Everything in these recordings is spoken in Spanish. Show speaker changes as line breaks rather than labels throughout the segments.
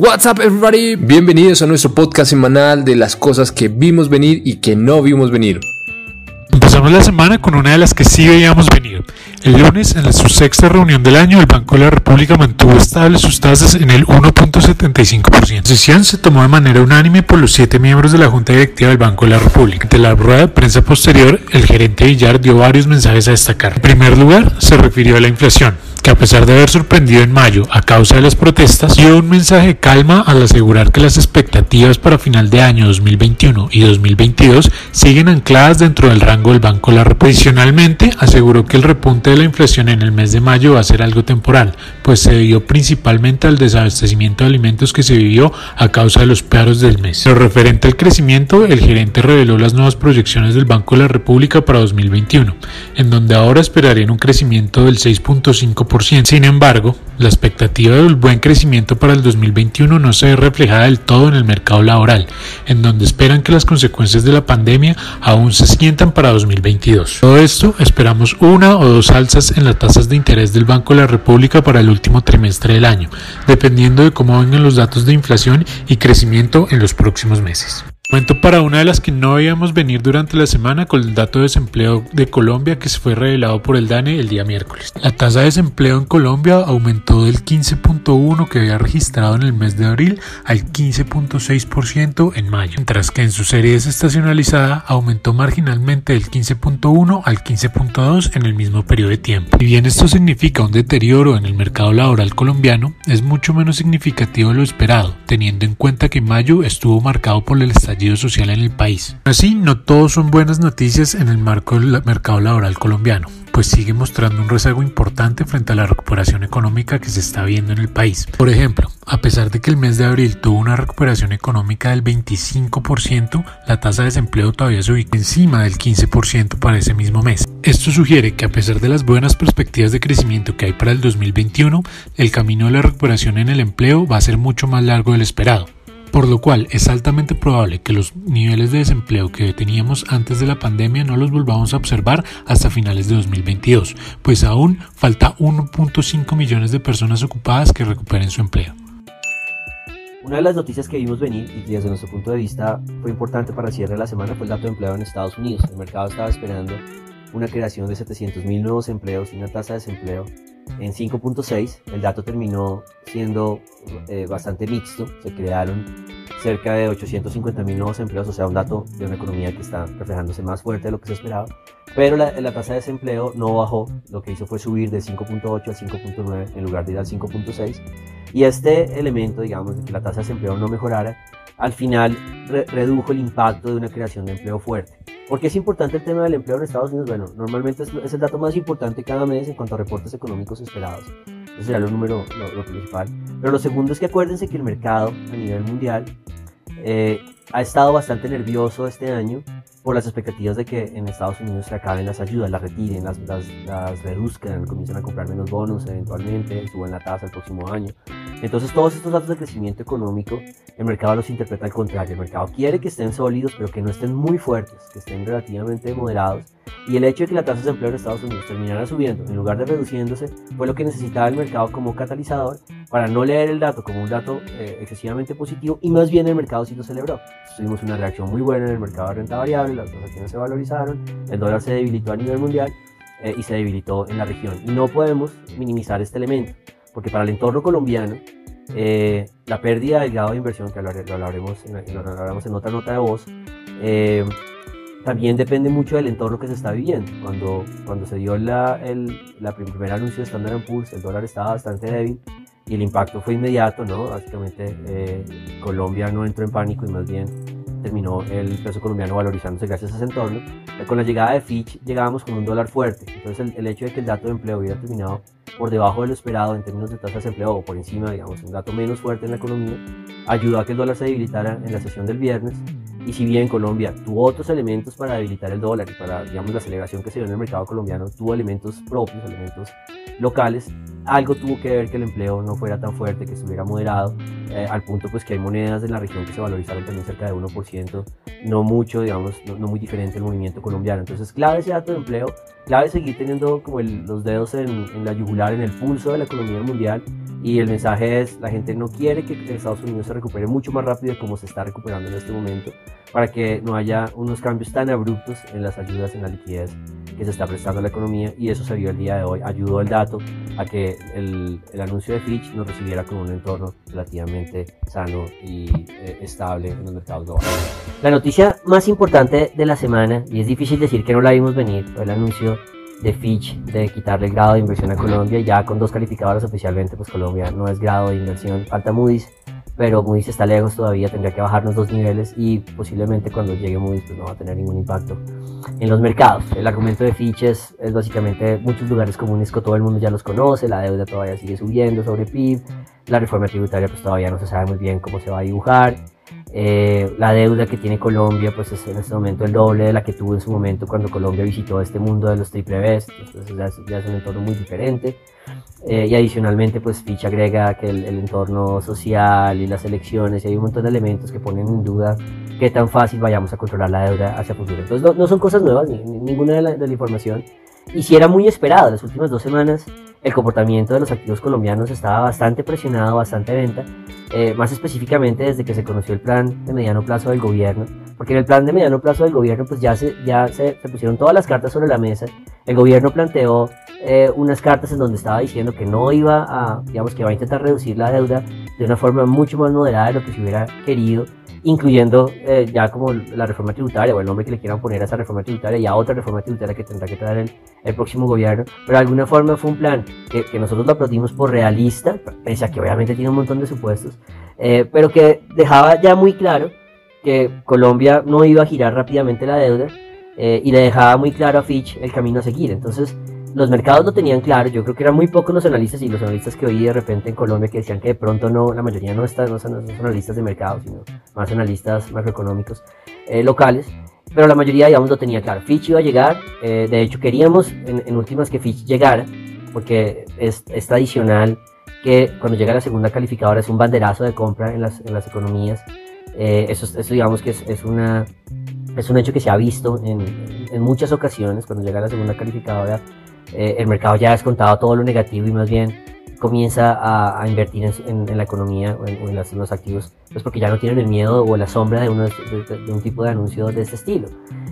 What's up everybody? Bienvenidos a nuestro podcast semanal de las cosas que vimos venir y que no vimos venir.
Empezamos la semana con una de las que sí veíamos venir. El lunes, en su sexta reunión del año, el Banco de la República mantuvo estables sus tasas en el 1.75%. La decisión se tomó de manera unánime por los siete miembros de la Junta Directiva del Banco de la República. Ante la rueda de prensa posterior, el gerente Villar dio varios mensajes a destacar. En primer lugar, se refirió a la inflación que a pesar de haber sorprendido en mayo a causa de las protestas, dio un mensaje de calma al asegurar que las expectativas para final de año 2021 y 2022 siguen ancladas dentro del rango del Banco la. Adicionalmente, aseguró que el repunte de la inflación en el mes de mayo va a ser algo temporal, pues se debió principalmente al desabastecimiento de alimentos que se vivió a causa de los paros del mes. Lo referente al crecimiento, el gerente reveló las nuevas proyecciones del Banco de la República para 2021, en donde ahora esperarían un crecimiento del 6.5% sin embargo, la expectativa del buen crecimiento para el 2021 no se ve reflejada del todo en el mercado laboral, en donde esperan que las consecuencias de la pandemia aún se sientan para 2022. Todo esto esperamos una o dos alzas en las tasas de interés del Banco de la República para el último trimestre del año, dependiendo de cómo vengan los datos de inflación y crecimiento en los próximos meses. Momento para una de las que no veíamos venir durante la semana con el dato de desempleo de Colombia que se fue revelado por el DANE el día miércoles. La tasa de desempleo en Colombia aumentó del 15.1 que había registrado en el mes de abril al 15.6% en mayo, mientras que en su serie desestacionalizada aumentó marginalmente del 15.1 al 15.2 en el mismo periodo de tiempo. Si bien esto significa un deterioro en el mercado laboral colombiano, es mucho menos significativo de lo esperado, teniendo en cuenta que mayo estuvo marcado por el estallido social en el país. Así, no todos son buenas noticias en el marco del mercado laboral colombiano, pues sigue mostrando un rezago importante frente a la recuperación económica que se está viendo en el país. Por ejemplo, a pesar de que el mes de abril tuvo una recuperación económica del 25%, la tasa de desempleo todavía se ubica encima del 15% para ese mismo mes. Esto sugiere que a pesar de las buenas perspectivas de crecimiento que hay para el 2021, el camino de la recuperación en el empleo va a ser mucho más largo del esperado por lo cual es altamente probable que los niveles de desempleo que teníamos antes de la pandemia no los volvamos a observar hasta finales de 2022, pues aún falta 1.5 millones de personas ocupadas que recuperen su empleo.
Una de las noticias que vimos venir y desde nuestro punto de vista fue importante para el cierre de la semana fue el dato de empleo en Estados Unidos. El mercado estaba esperando una creación de 700.000 nuevos empleos y una tasa de desempleo en 5.6. El dato terminó siendo eh, bastante mixto. Se crearon cerca de 850 mil nuevos empleos, o sea, un dato de una economía que está reflejándose más fuerte de lo que se esperaba. Pero la, la tasa de desempleo no bajó, lo que hizo fue subir de 5.8 al 5.9 en lugar de ir al 5.6. Y este elemento, digamos, de que la tasa de desempleo no mejorara, al final redujo el impacto de una creación de empleo fuerte. ¿Por qué es importante el tema del empleo en Estados Unidos? Bueno, normalmente es, el dato más importante cada mes en cuanto a reportes económicos esperados. Eso sería lo número, principal. Pero lo segundo es que acuérdense que el mercado a nivel mundial eh, ha estado bastante nervioso este año por las expectativas de que en Estados Unidos se acaben las ayudas, las retiren, las, las, reduzcan, comiencen a comprar menos bonos eventualmente, suban la tasa el próximo año. Entonces todos estos datos de crecimiento económico, el mercado los interpreta al contrario. El mercado quiere que estén sólidos, pero que no estén muy fuertes, que estén relativamente moderados. Y el hecho de que la tasa de desempleo en Estados Unidos terminara subiendo en lugar de reduciéndose fue lo que necesitaba el mercado como catalizador para no leer el dato como un dato eh, excesivamente positivo y más bien el mercado sí lo celebró. Tuvimos una reacción muy buena en el mercado de renta variable, las acciones se valorizaron, el dólar se debilitó a nivel mundial eh, y se debilitó en la región. Y no podemos minimizar este elemento porque para el entorno colombiano, eh, la pérdida del grado de inversión, que lo, hablaremos en, en otra nota de voz, eh, también depende mucho del entorno que se está viviendo. Cuando, cuando se dio la, el la primer anuncio de Standard Poor's, el dólar estaba bastante débil y el impacto fue inmediato, ¿no? Básicamente eh, Colombia no entró en pánico y más bien terminó el peso colombiano valorizándose gracias a ese entorno. Con la llegada de Fitch llegábamos con un dólar fuerte. Entonces el, hecho de que el dato de empleo hubiera terminado por debajo de lo esperado en términos de tasa de desempleo o por encima, digamos, un dato menos fuerte en la economía, ayudó a que el dólar se debilitara en la sesión del viernes. Y si bien Colombia tuvo otros elementos para debilitar el dólar y para, digamos, la aceleración que se dio en el mercado colombiano, tuvo elementos propios, elementos locales, algo tuvo que ver que el empleo no fuera tan fuerte, que estuviera moderado, eh, al punto pues que hay monedas de la región que se valorizaron también cerca de 1%, no mucho, digamos, no, muy diferente al movimiento colombiano. Entonces, clave ese dato de empleo, clave seguir teniendo como los dedos en, en, la yugular, en el pulso de la economía mundial Y el mensaje es, la gente no quiere que Estados Unidos se recupere mucho más rápido como se está recuperando en este momento, para que no haya unos cambios tan abruptos en las ayudas, en la liquidez que se está prestando a la economía. Y eso se vio el día de hoy. Ayudó el dato a que el, el anuncio de Fitch nos recibiera con un entorno relativamente sano y eh, estable en los mercados globales. La noticia más importante de la semana, y es difícil decir que no la vimos venir, fue el anuncio de Fitch de quitarle el grado de inversión a Colombia. Ya con dos calificadoras oficialmente, pues Colombia no es grado de inversión. Falta Moody's, pero Moody's está lejos todavía, tendría que bajarnos dos niveles y posiblemente cuando llegue Moody's pues no va a tener ningún impacto en los mercados. El argumento de Fitch es, es básicamente muchos lugares comunes que todo el mundo ya los conoce, la deuda todavía sigue subiendo sobre PIB, la reforma tributaria pues todavía no se sabe muy bien cómo se va a dibujar eh, la deuda que tiene Colombia pues es en este momento el doble de la que tuvo en su momento cuando Colombia visitó este mundo de los triple Bs, entonces ya es, un entorno muy diferente. Eh, y adicionalmente pues Fitch agrega que el, entorno social y las elecciones y hay un montón de elementos que ponen en duda qué tan fácil vayamos a controlar la deuda hacia futuro. Entonces no, son cosas nuevas, ni, ninguna de la, de la información. Y si era muy esperado, las últimas dos semanas el comportamiento de los activos colombianos estaba bastante presionado, bastante venta, eh, más específicamente desde que se conoció el plan de mediano plazo del gobierno, porque en el plan de mediano plazo del gobierno pues ya se, ya se, pusieron todas las cartas sobre la mesa, el gobierno planteó eh, unas cartas en donde estaba diciendo que no iba a, digamos que va a intentar reducir la deuda de una forma mucho más moderada de lo que se hubiera querido, incluyendo eh, ya como la reforma tributaria o el nombre que le quieran poner a esa reforma tributaria y a otra reforma tributaria que tendrá que traer el, el próximo gobierno, pero de alguna forma fue un plan que, que, nosotros lo aplaudimos por realista, pese a que obviamente tiene un montón de supuestos, eh, pero que dejaba ya muy claro que Colombia no iba a girar rápidamente la deuda eh, y le dejaba muy claro a Fitch el camino a seguir. Entonces, los mercados lo tenían claro, yo creo que eran muy pocos los analistas y los analistas que oí de repente en Colombia que decían que de pronto no, la mayoría no, están, no, son, analistas de mercado, sino más analistas macroeconómicos eh, locales, pero la mayoría, digamos, lo tenía claro. Fitch iba a llegar, eh, de hecho queríamos en, últimas que Fitch llegara, porque es, es, tradicional que cuando llega la segunda calificadora es un banderazo de compra en las, en las economías. Eh, eso, eso digamos que es, es, una, es un hecho que se ha visto en, en muchas ocasiones, cuando llega la segunda calificadora eh, el mercado ya ha descontado todo lo negativo y más bien comienza a, invertir en, la economía o en, los activos, pues porque ya no tienen el miedo o la sombra de, de, un tipo de anuncio de este estilo.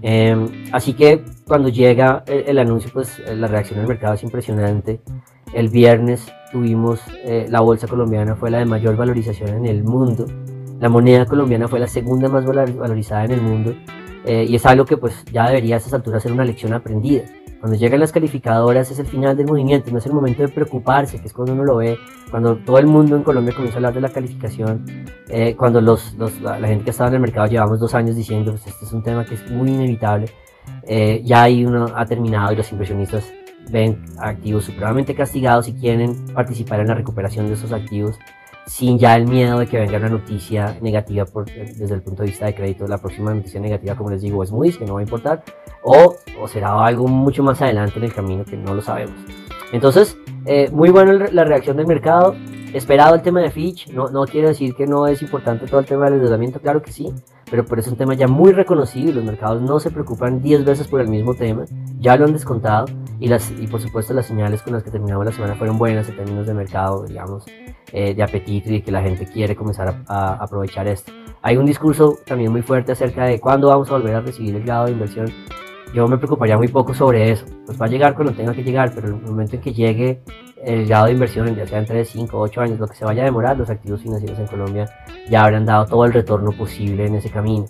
Em, así que cuando llega el, anuncio, pues la reacción del mercado es impresionante. El viernes tuvimos, eh, la bolsa colombiana fue la de mayor valorización en el mundo. La moneda colombiana fue la segunda más valorizada en el mundo. Eh, y es algo que pues ya debería a estas alturas ser una lección aprendida. Cuando llegan las calificadoras es el final del movimiento, no es el momento de preocuparse, que es cuando uno lo ve, cuando todo el mundo en Colombia comienza a hablar de la calificación, eh, cuando los, la, gente que estaba en el mercado llevamos dos años diciendo, pues este es un tema que es muy inevitable, eh, ya ahí uno ha terminado y los inversionistas ven activos supremamente castigados y quieren participar en la recuperación de esos activos sin ya el miedo de que venga una noticia negativa por, desde el punto de vista de crédito. La próxima noticia negativa, como les digo, es muy que no va a importar, o, o, será algo mucho más adelante en el camino que no lo sabemos. Entonces, eh, muy buena la reacción del mercado. Esperado el tema de Fitch, no, no quiere decir que no es importante todo el tema del endeudamiento, claro que sí, pero, por es un tema ya muy reconocido y los mercados no se preocupan 10 veces por el mismo tema, ya lo han descontado y, las, y por supuesto las señales con las que terminamos la semana fueron buenas en términos de mercado, digamos, eh, de apetito y de que la gente quiere comenzar a, aprovechar esto. Hay un discurso también muy fuerte acerca de cuándo vamos a volver a recibir el grado de inversión. Yo me preocuparía muy poco sobre eso. Pues va a llegar cuando tenga que llegar, pero en el momento en que llegue el grado de inversión, ya sea entre 5 o 8 años, lo que se vaya a demorar, los activos financieros en Colombia ya habrán dado todo el retorno posible en ese camino.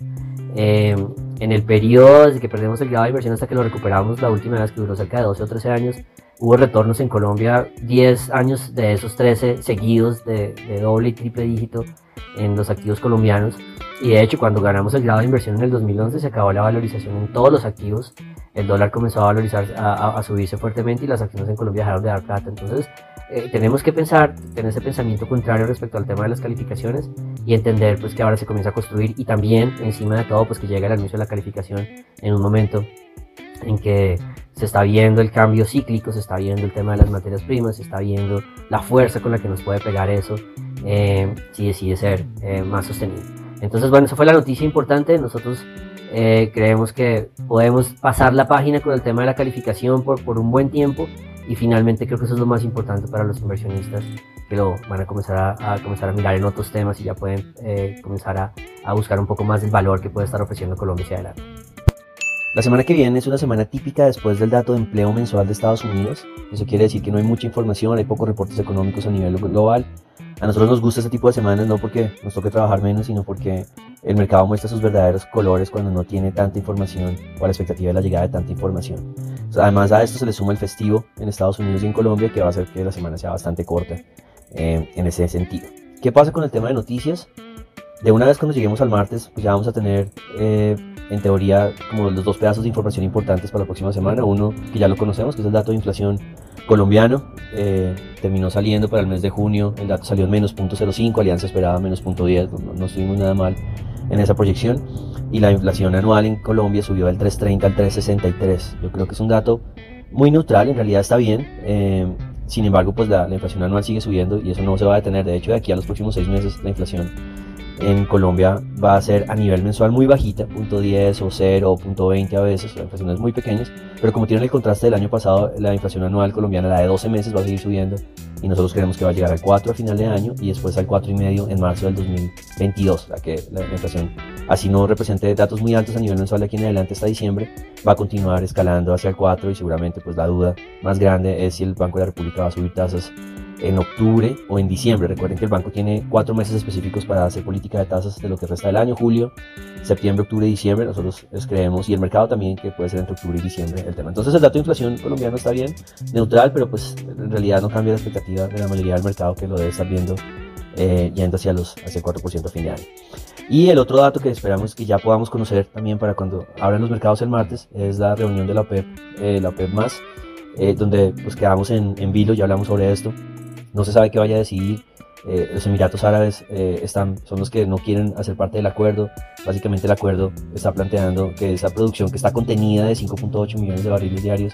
Eh, en el periodo desde que perdemos el grado de inversión hasta que lo recuperamos la última vez que duró cerca de 12 o 13 años, hubo retornos en Colombia, 10 años de esos 13 seguidos de, de doble y triple dígito en los activos colombianos. Y de hecho, cuando ganamos el grado de inversión en el 2011, se acabó la valorización en todos los activos. El dólar comenzó a valorizar, a, subirse fuertemente y las acciones en Colombia dejaron de dar plata. Entonces, eh, tenemos que pensar, tener ese pensamiento contrario respecto al tema de las calificaciones y entender pues que ahora se comienza a construir y también encima de todo pues que llega el anuncio de la calificación en un momento en que se está viendo el cambio cíclico, se está viendo el tema de las materias primas, se está viendo la fuerza con la que nos puede pegar eso eh, si decide ser eh, más sostenible. Entonces, bueno, esa fue la noticia importante. Nosotros eh, creemos que podemos pasar la página con el tema de la calificación por, por un buen tiempo y finalmente creo que eso es lo más importante para los inversionistas que lo van a comenzar a, comenzar a mirar en otros temas y ya pueden eh, comenzar a, a buscar un poco más del valor que puede estar ofreciendo Colombia hacia adelante. La semana que viene es una semana típica después del dato de empleo mensual de Estados Unidos. Eso quiere decir que no hay mucha información, hay pocos reportes económicos a nivel global. A nosotros nos gusta este tipo de semanas no porque nos toque trabajar menos, sino porque el mercado muestra sus verdaderos colores cuando no tiene tanta información o a la expectativa de la llegada de tanta información. Además a esto se le suma el festivo en Estados Unidos y en Colombia que va a hacer que la semana sea bastante corta eh, en ese sentido. ¿Qué pasa con el tema de noticias? De una vez cuando lleguemos al martes, pues ya vamos a tener eh, en teoría como los dos pedazos de información importantes para la próxima semana. Uno que ya lo conocemos, que es el dato de inflación colombiano. Eh, terminó saliendo para el mes de junio, el dato salió en menos 0.05, Alianza esperaba menos 0.10, no, no estuvimos nada mal en esa proyección. Y la inflación anual en Colombia subió del 3.30 al 3.63. Yo creo que es un dato muy neutral, en realidad está bien. Eh, sin embargo, pues la, la inflación anual sigue subiendo y eso no se va a detener. De hecho, de aquí a los próximos seis meses la inflación en Colombia va a ser a nivel mensual muy bajita, punto .10 o 0 o punto .20 a veces, inflaciones muy pequeñas, pero como tienen el contraste del año pasado, la inflación anual colombiana, la de 12 meses, va a seguir subiendo y nosotros creemos que va a llegar al 4 a final de año y después al 4,5 en marzo del 2022, o sea que la, inflación, así no represente datos muy altos a nivel mensual de aquí en adelante hasta diciembre, va a continuar escalando hacia el 4 y seguramente pues la duda más grande es si el Banco de la República va a subir tasas en octubre o en diciembre. Recuerden que el banco tiene cuatro meses específicos para hacer política de tasas de lo que resta del año, julio, septiembre, octubre y diciembre. Nosotros creemos, y el mercado también, que puede ser entre octubre y diciembre el tema. Entonces el dato de inflación colombiano está bien, neutral, pero pues en realidad no cambia la expectativa de la mayoría del mercado que lo debe estar viendo eh, yendo hacia, los, hacia el 4% a fin de año. Y el otro dato que esperamos que ya podamos conocer también para cuando abran los mercados el martes es la reunión de la OPEP, eh, la OPEP más, eh, donde pues quedamos en, en vilo, ya hablamos sobre esto. No se sabe qué vaya a decidir. Eh, los Emiratos Árabes eh, están, son los que no quieren hacer parte del acuerdo. Básicamente el acuerdo está planteando que esa producción que está contenida de 5.8 millones de barriles diarios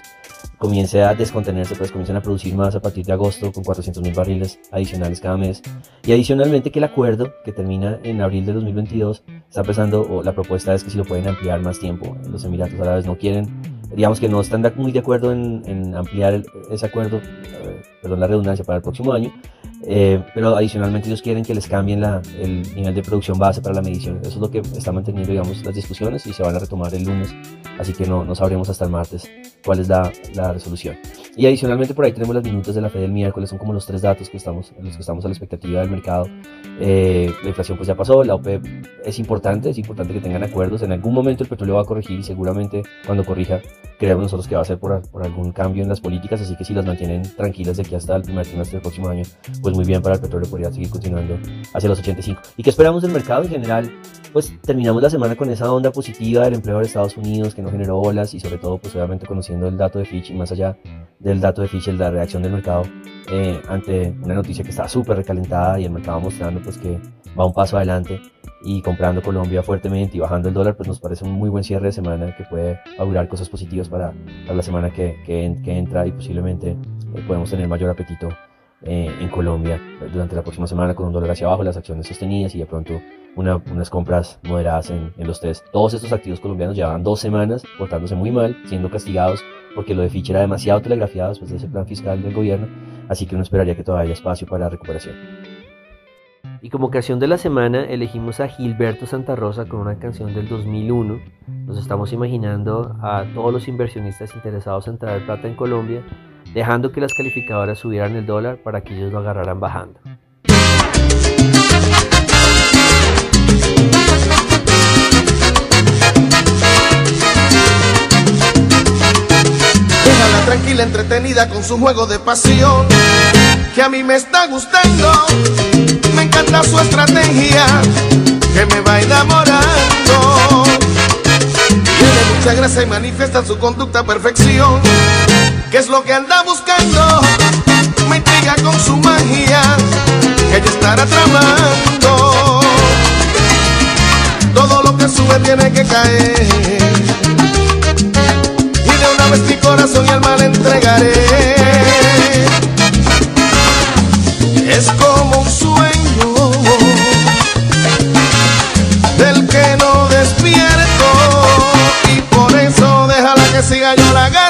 comience a descontenerse, pues comiencen a producir más a partir de agosto con 400 mil barriles adicionales cada mes. Y adicionalmente que el acuerdo que termina en abril de 2022 está empezando, o la propuesta es que si lo pueden ampliar más tiempo. Los Emiratos Árabes no quieren digamos que no están muy de acuerdo en, ampliar ese acuerdo, eh, perdón la redundancia, para el próximo año, eh, pero adicionalmente ellos quieren que les cambien la, el nivel de producción base para la medición. Eso es lo que está manteniendo, digamos, las discusiones y se van a retomar el lunes, así que no, no sabremos hasta el martes cuál es la, la, resolución. Y adicionalmente por ahí tenemos las minutos de la fe del miércoles, son como los tres datos que estamos, los que estamos a la expectativa del mercado. Eh, la inflación pues ya pasó, la OPEP es importante, es importante que tengan acuerdos, en algún momento el petróleo va a corregir y seguramente cuando corrija creemos nosotros que va a ser por, por algún cambio en las políticas, así que si las mantienen tranquilas de aquí hasta el primer trimestre del próximo año, pues muy bien para el petróleo podría seguir continuando hacia los 85. ¿Y qué esperamos del mercado en general? Pues terminamos la semana con esa onda positiva del empleo de Estados Unidos que no generó olas y sobre todo pues obviamente conociendo el dato de Fitch y más allá del dato de Fitch, la reacción del mercado eh, ante una noticia que estaba súper recalentada y el mercado mostrando pues que va un paso adelante y comprando Colombia fuertemente y bajando el dólar, pues nos parece un muy buen cierre de semana que puede augurar cosas positivas para, para la semana que, que, que, entra y posiblemente eh, podemos tener mayor apetito eh, en Colombia durante la próxima semana con un dólar hacia abajo, las acciones sostenidas y de pronto una, unas compras moderadas en, en, los tres. Todos estos activos colombianos llevaban dos semanas portándose muy mal, siendo castigados porque lo de Fitch era demasiado telegrafiado después de ese plan fiscal del gobierno, así que uno esperaría que todavía haya espacio para recuperación. Y como canción de la semana elegimos a Gilberto Santa Rosa con una canción del 2001. Nos estamos imaginando a todos los inversionistas interesados en traer plata en Colombia dejando que las calificadoras subieran el dólar para que ellos lo agarraran bajando.
Déjala tranquila, entretenida con su juego de pasión, que a mí me está gustando, me encanta su estrategia, que me va enamorando. Tiene mucha gracia y manifiesta su conducta a perfección ¿Qué es lo que anda buscando? Me intriga con su magia, que ella estará tramando. Todo lo que sube tiene que caer. Y de una vez mi corazón y alma le entregaré. Es como un sueño del que no despierto. Y por eso déjala que siga yo la gana.